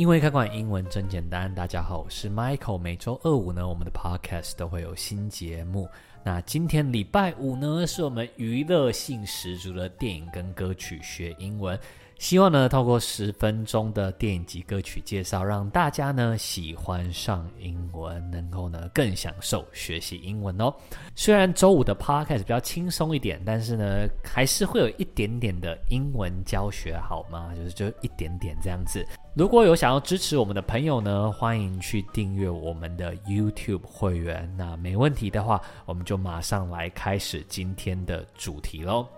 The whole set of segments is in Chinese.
因为开馆英文真简单，大家好，我是 Michael。每周二五呢，我们的 Podcast 都会有新节目。那今天礼拜五呢，是我们娱乐性十足的电影跟歌曲学英文。希望呢，透过十分钟的电影及歌曲介绍，让大家呢喜欢上英文，能够呢更享受学习英文哦。虽然周五的 podcast 比较轻松一点，但是呢，还是会有一点点的英文教学，好吗？就是就一点点这样子。如果有想要支持我们的朋友呢，欢迎去订阅我们的 YouTube 会员。那没问题的话，我们就马上来开始今天的主题喽。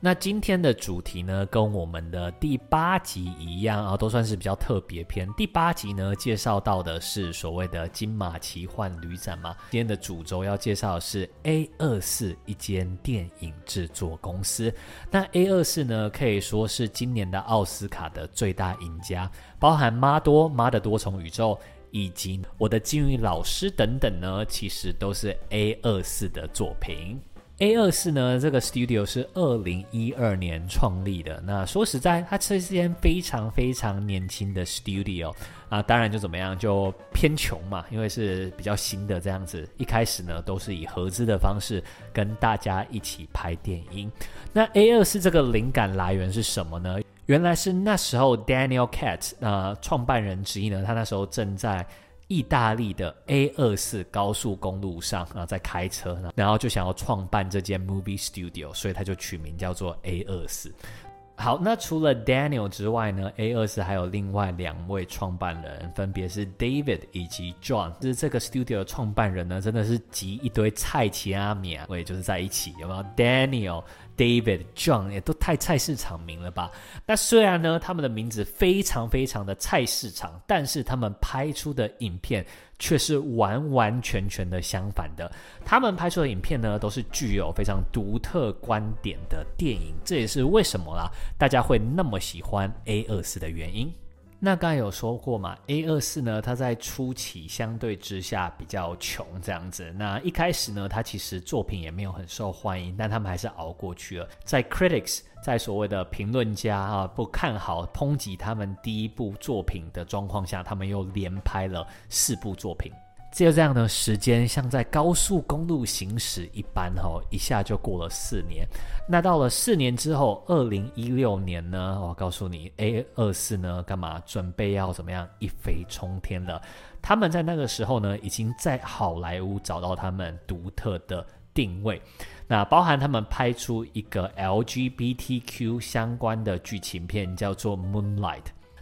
那今天的主题呢，跟我们的第八集一样啊，都算是比较特别篇。第八集呢，介绍到的是所谓的金马奇幻旅展嘛。今天的主轴要介绍的是 A 二四一间电影制作公司。那 A 二四呢，可以说是今年的奥斯卡的最大赢家，包含妈多、妈的多重宇宙以及我的金鱼老师等等呢，其实都是 A 二四的作品。A 二四呢，这个 studio 是二零一二年创立的。那说实在，它是一间非常非常年轻的 studio 啊。当然就怎么样，就偏穷嘛，因为是比较新的这样子。一开始呢，都是以合资的方式跟大家一起拍电影。那 A 二四这个灵感来源是什么呢？原来是那时候 Daniel Katz 啊，创办人之一呢，他那时候正在。意大利的 A 二四高速公路上啊，在开车，然后就想要创办这间 movie studio，所以他就取名叫做 A 二四。好，那除了 Daniel 之外呢，A 二四还有另外两位创办人，分别是 David 以及 John。就是这个 studio 的创办人呢，真的是集一堆菜奇阿米啊，我也就是在一起，有没有 Daniel？David、John 也都太菜市场名了吧？那虽然呢，他们的名字非常非常的菜市场，但是他们拍出的影片却是完完全全的相反的。他们拍出的影片呢，都是具有非常独特观点的电影，这也是为什么啦，大家会那么喜欢 A 二四的原因。那刚才有说过嘛，A 二四呢，它在初期相对之下比较穷这样子。那一开始呢，它其实作品也没有很受欢迎，但他们还是熬过去了。在 critics，在所谓的评论家啊不看好、抨击他们第一部作品的状况下，他们又连拍了四部作品。只有这样的时间，像在高速公路行驶一般，吼，一下就过了四年。那到了四年之后，二零一六年呢，我告诉你，A 二四呢，干嘛准备要怎么样一飞冲天了？他们在那个时候呢，已经在好莱坞找到他们独特的定位，那包含他们拍出一个 LGBTQ 相关的剧情片，叫做《Moonlight》。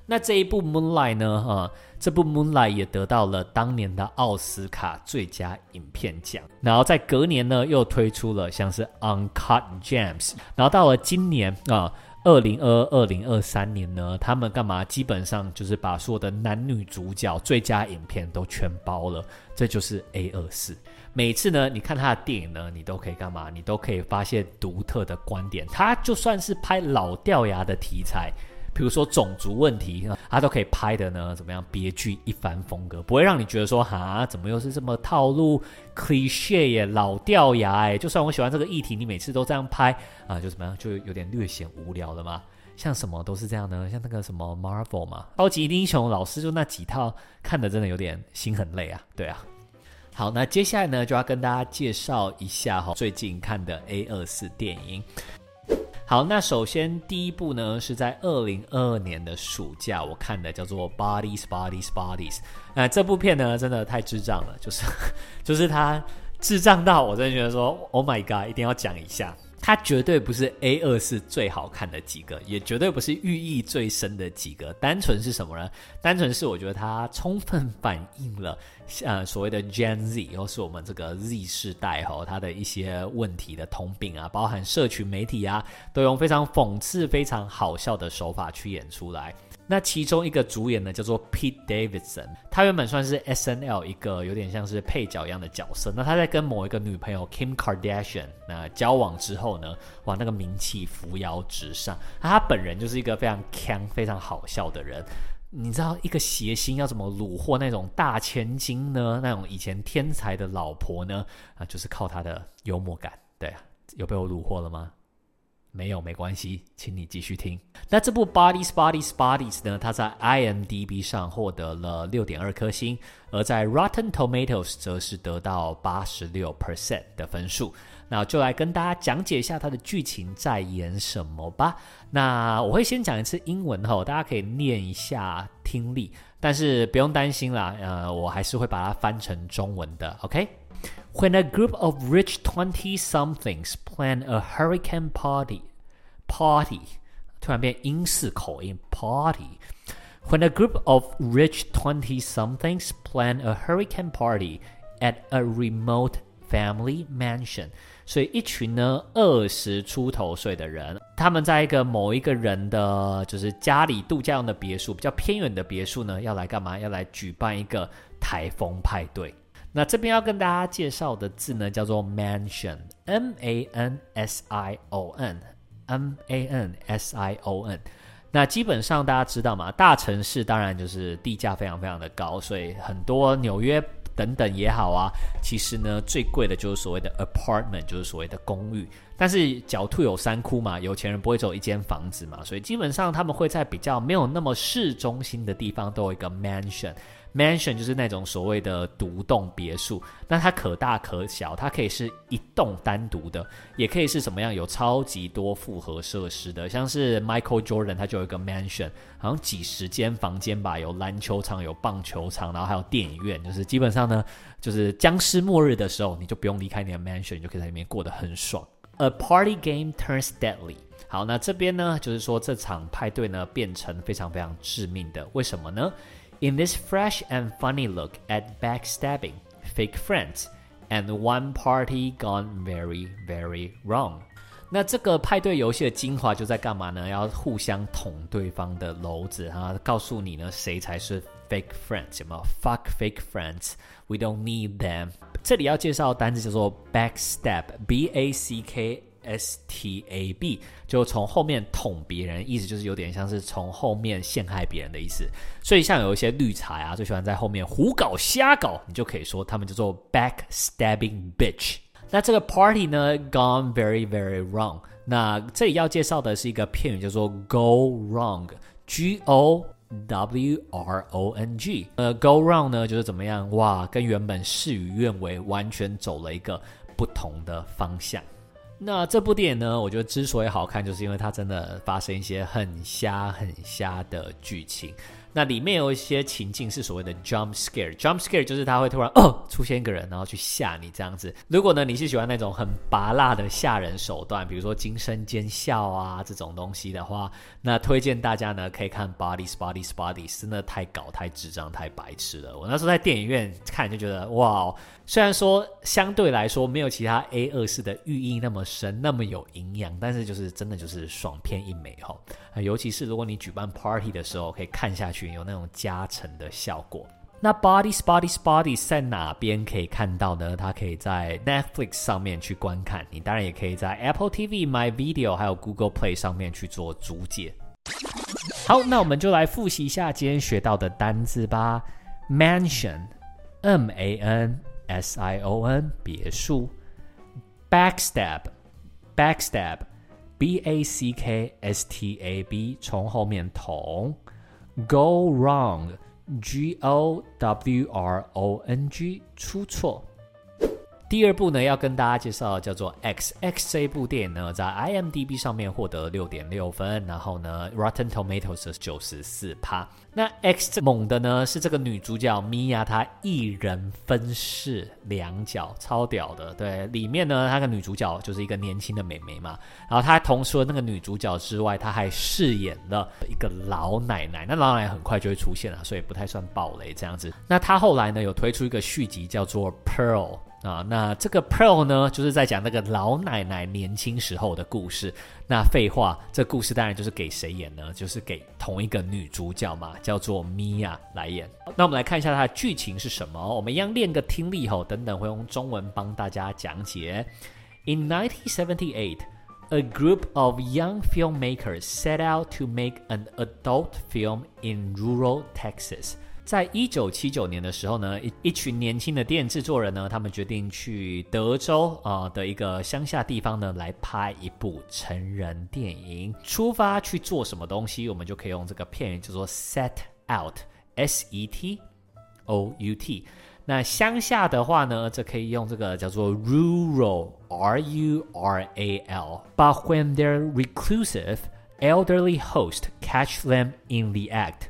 那这一部《Moonlight》呢？哈，这部《Moonlight》也得到了当年的奥斯卡最佳影片奖。然后在隔年呢，又推出了像是《Uncut Gems》。然后到了今年啊，二零二二、二零二三年呢，他们干嘛？基本上就是把所有的男女主角最佳影片都全包了。这就是 A 二四。每次呢，你看他的电影呢，你都可以干嘛？你都可以发现独特的观点。他就算是拍老掉牙的题材。比如说种族问题，他都可以拍的呢，怎么样别具一番风格，不会让你觉得说哈，怎么又是这么套路 cliche 耶，老掉牙哎。就算我喜欢这个议题，你每次都这样拍啊，就怎么样，就有点略显无聊了嘛。像什么都是这样的，像那个什么 Marvel 嘛，超级英雄老师就那几套，看的真的有点心很累啊。对啊，好，那接下来呢，就要跟大家介绍一下哈，最近看的 A 二四电影。好，那首先第一部呢，是在二零二二年的暑假我看的，叫做 Bodies, Bodies, Bodies。那这部片呢，真的太智障了，就是 就是它智障到我真的觉得说，Oh my God，一定要讲一下。它绝对不是 A 二四最好看的几个，也绝对不是寓意最深的几个。单纯是什么呢？单纯是我觉得它充分反映了，呃，所谓的 Gen Z，或是我们这个 Z 世代哈，它的一些问题的通病啊，包含社群媒体啊，都用非常讽刺、非常好笑的手法去演出来。那其中一个主演呢，叫做 Pete Davidson，他原本算是 SNL 一个有点像是配角一样的角色。那他在跟某一个女朋友 Kim Kardashian 那交往之后呢，哇，那个名气扶摇直上。他本人就是一个非常锵、非常好笑的人。你知道一个谐星要怎么虏获那种大千金呢？那种以前天才的老婆呢？啊，就是靠他的幽默感。对啊，有被我虏获了吗？没有没关系，请你继续听。那这部《Bodies Bodies Bodies》呢，它在 IMDB 上获得了六点二颗星，而在 Rotten Tomatoes 则是得到八十六 percent 的分数。那就来跟大家讲解一下它的剧情在演什么吧。那我会先讲一次英文哈，大家可以念一下听力，但是不用担心啦，呃，我还是会把它翻成中文的。OK。When a group of rich twenty-somethings plan a hurricane party, party 突然变英式口音 party. When a group of rich twenty-somethings plan a hurricane party at a remote family mansion，所以一群呢二十出头岁的人，他们在一个某一个人的就是家里度假用的别墅，比较偏远的别墅呢，要来干嘛？要来举办一个台风派对。 那这边要跟大家介绍的字呢，叫做 mansion，M A N S I O N，M A N S I O N。那基本上大家知道嘛，大城市当然就是地价非常非常的高，所以很多纽约等等也好啊，其实呢最贵的就是所谓的 apartment，就是所谓的公寓。但是狡兔有三窟嘛，有钱人不会只有一间房子嘛，所以基本上他们会在比较没有那么市中心的地方都有一个 mansion。Mansion 就是那种所谓的独栋别墅，那它可大可小，它可以是一栋单独的，也可以是什么样有超级多复合设施的，像是 Michael Jordan 他就有一个 Mansion，好像几十间房间吧，有篮球场，有棒球场，然后还有电影院，就是基本上呢，就是僵尸末日的时候，你就不用离开你的 Mansion，你就可以在里面过得很爽。A party game turns deadly。好，那这边呢，就是说这场派对呢变成非常非常致命的，为什么呢？？In this fresh and funny look at backstabbing, fake friends, and one party gone very, very wrong。那这个派对游戏的精华就在干嘛呢？要互相捅对方的篓子啊，告诉你呢谁才是 fake friends，有没有？Fuck fake friends, we don't need them。这里要介绍的单词叫做 backstab，B A C K。 S T A B 就从后面捅别人，意思就是有点像是从后面陷害别人的意思。所以像有一些绿茶啊，最喜欢在后面胡搞瞎搞，你就可以说他们叫做 backstabbing bitch。那这个 party 呢，gone very very wrong。那这里要介绍的是一个片语，叫做 go wrong，G O W R O N G。呃，go wrong 呢就是怎么样？哇，跟原本事与愿违，完全走了一个不同的方向。那这部电影呢，我觉得之所以好看，就是因为它真的发生一些很瞎很瞎的剧情。那里面有一些情境是所谓的 jump scare，jump scare 就是他会突然哦出现一个人，然后去吓你这样子。如果呢你是喜欢那种很拔辣的吓人手段，比如说惊声尖笑啊这种东西的话，那推荐大家呢可以看 Bodies Bodies Bodies，真的太搞太智障太白痴了。我那时候在电影院看就觉得哇，虽然说相对来说没有其他 A 二式的寓意那么深那么有营养，但是就是真的就是爽片一枚哈。尤其是如果你举办 party 的时候，可以看下去。有那种加成的效果。那 bodys bodys body 在哪边可以看到呢？它可以在 Netflix 上面去观看，你当然也可以在 Apple TV、My Video 还有 Google Play 上面去做租借。好，那我们就来复习一下今天学到的单字吧。Mansion，M A N S I O N，别墅。Backstab，Backstab，B A C K S T A B，从后面捅。Go wrong, G O W R O N G，出错。第二部呢，要跟大家介绍叫做《X》。《X》这部电影呢，在 IMDB 上面获得六点六分，然后呢，Rotten Tomatoes 是九十四趴。那《X》猛的呢，是这个女主角 Mia，她一人分饰两角，超屌的。对，里面呢，她的女主角就是一个年轻的美眉嘛，然后她同时那个女主角之外，她还饰演了一个老奶奶。那老奶奶很快就会出现了，所以不太算暴雷这样子。那她后来呢，有推出一个续集，叫做《Pearl》。啊，那这个 Pearl 呢，就是在讲那个老奶奶年轻时候的故事。那废话，这故事当然就是给谁演呢？就是给同一个女主角嘛，叫做 Mia 来演。那我们来看一下它的剧情是什么。我们一样练个听力吼，等等会用中文帮大家讲解。In 1978, a group of young filmmakers set out to make an adult film in rural Texas. 在一九七九年的时候呢，一一群年轻的电影制作人呢，他们决定去德州啊、的一个乡下地方呢，来拍一部成人电影。出发去做什么东西，我们就可以用这个片语叫做 set out，S E T O U T。那乡下的话呢，这可以用这个叫做 rural，R U R A L。But when their reclusive elderly host catch them in the act。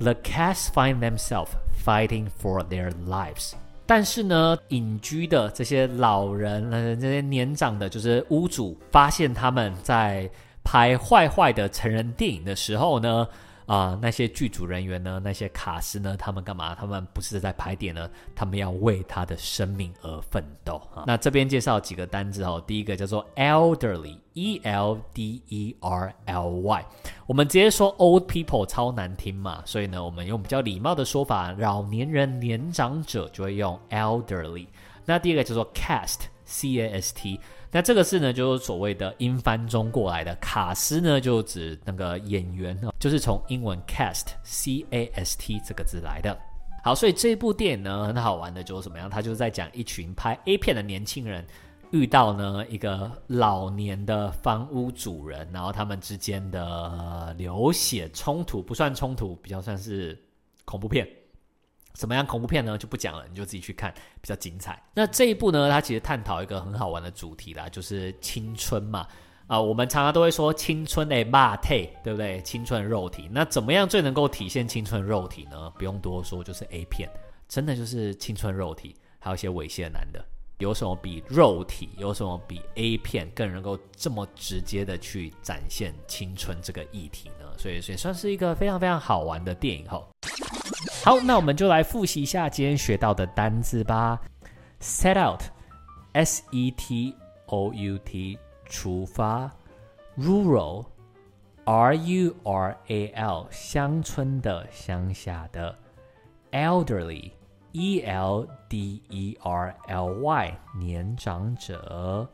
The cats find themselves fighting for their lives。但是呢，隐居的这些老人，呃，这些年长的，就是屋主，发现他们在拍坏坏的成人电影的时候呢。啊、那些剧组人员呢？那些卡司呢？他们干嘛？他们不是在拍点呢？他们要为他的生命而奋斗啊！那这边介绍几个单字哦，第一个叫做 elderly，e l d e r l y。我们直接说 old people 超难听嘛，所以呢，我们用比较礼貌的说法，老年人、年长者就会用 elderly。那第二个叫做 cast，c a s t。那这个字呢，就是所谓的英翻中过来的卡司呢，就指那个演员呢，就是从英文 cast，c a s t 这个字来的。好，所以这部电影呢，很好玩的，就是怎么样？它就是在讲一群拍 A 片的年轻人遇到呢一个老年的房屋主人，然后他们之间的流血冲突，不算冲突，比较算是恐怖片。怎么样恐怖片呢？就不讲了，你就自己去看，比较精彩。那这一部呢，它其实探讨一个很好玩的主题啦，就是青春嘛。啊、我们常常都会说青春的肉体，对不对？青春肉体。那怎么样最能够体现青春肉体呢？不用多说，就是 A 片，真的就是青春肉体，还有一些猥亵男的。有什么比肉体，有什么比 A 片更能够这么直接的去展现青春这个议题呢？所以，所以算是一个非常非常好玩的电影吼。好，那我们就来复习一下今天学到的单字吧。Set out，S E T O U T，出发。Rural，R U R A L，乡村的、乡下的。Elderly，E L D E R L Y，年长者。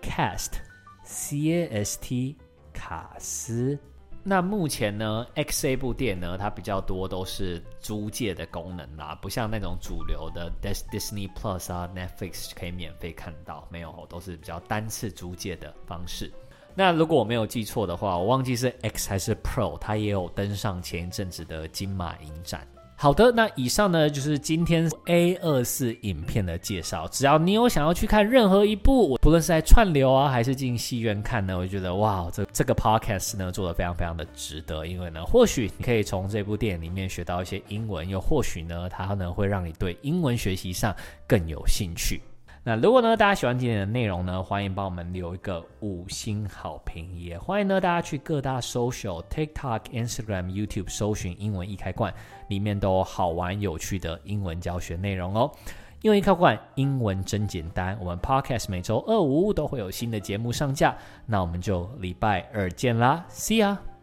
Cast，C A S T，卡司。那目前呢，X A 部电呢，它比较多都是租借的功能啦，不像那种主流的 Disney Plus 啊、Netflix 可以免费看到，没有，都是比较单次租借的方式。那如果我没有记错的话，我忘记是 X 还是 Pro，它也有登上前一阵子的金马影展。好的，那以上呢就是今天 A 二四影片的介绍。只要你有想要去看任何一部，不论是在串流啊，还是进戏院看呢，我觉得哇，这这个 podcast 呢做的非常非常的值得。因为呢，或许你可以从这部电影里面学到一些英文，又或许呢，它呢会让你对英文学习上更有兴趣。那如果呢，大家喜欢今天的内容呢，欢迎帮我们留一个五星好评，也欢迎呢大家去各大 social TikTok、Instagram、YouTube 搜寻英文易开罐，里面都有好玩有趣的英文教学内容哦。英文易开罐，英文真简单。我们 Podcast 每周二五都会有新的节目上架，那我们就礼拜二见啦，See ya。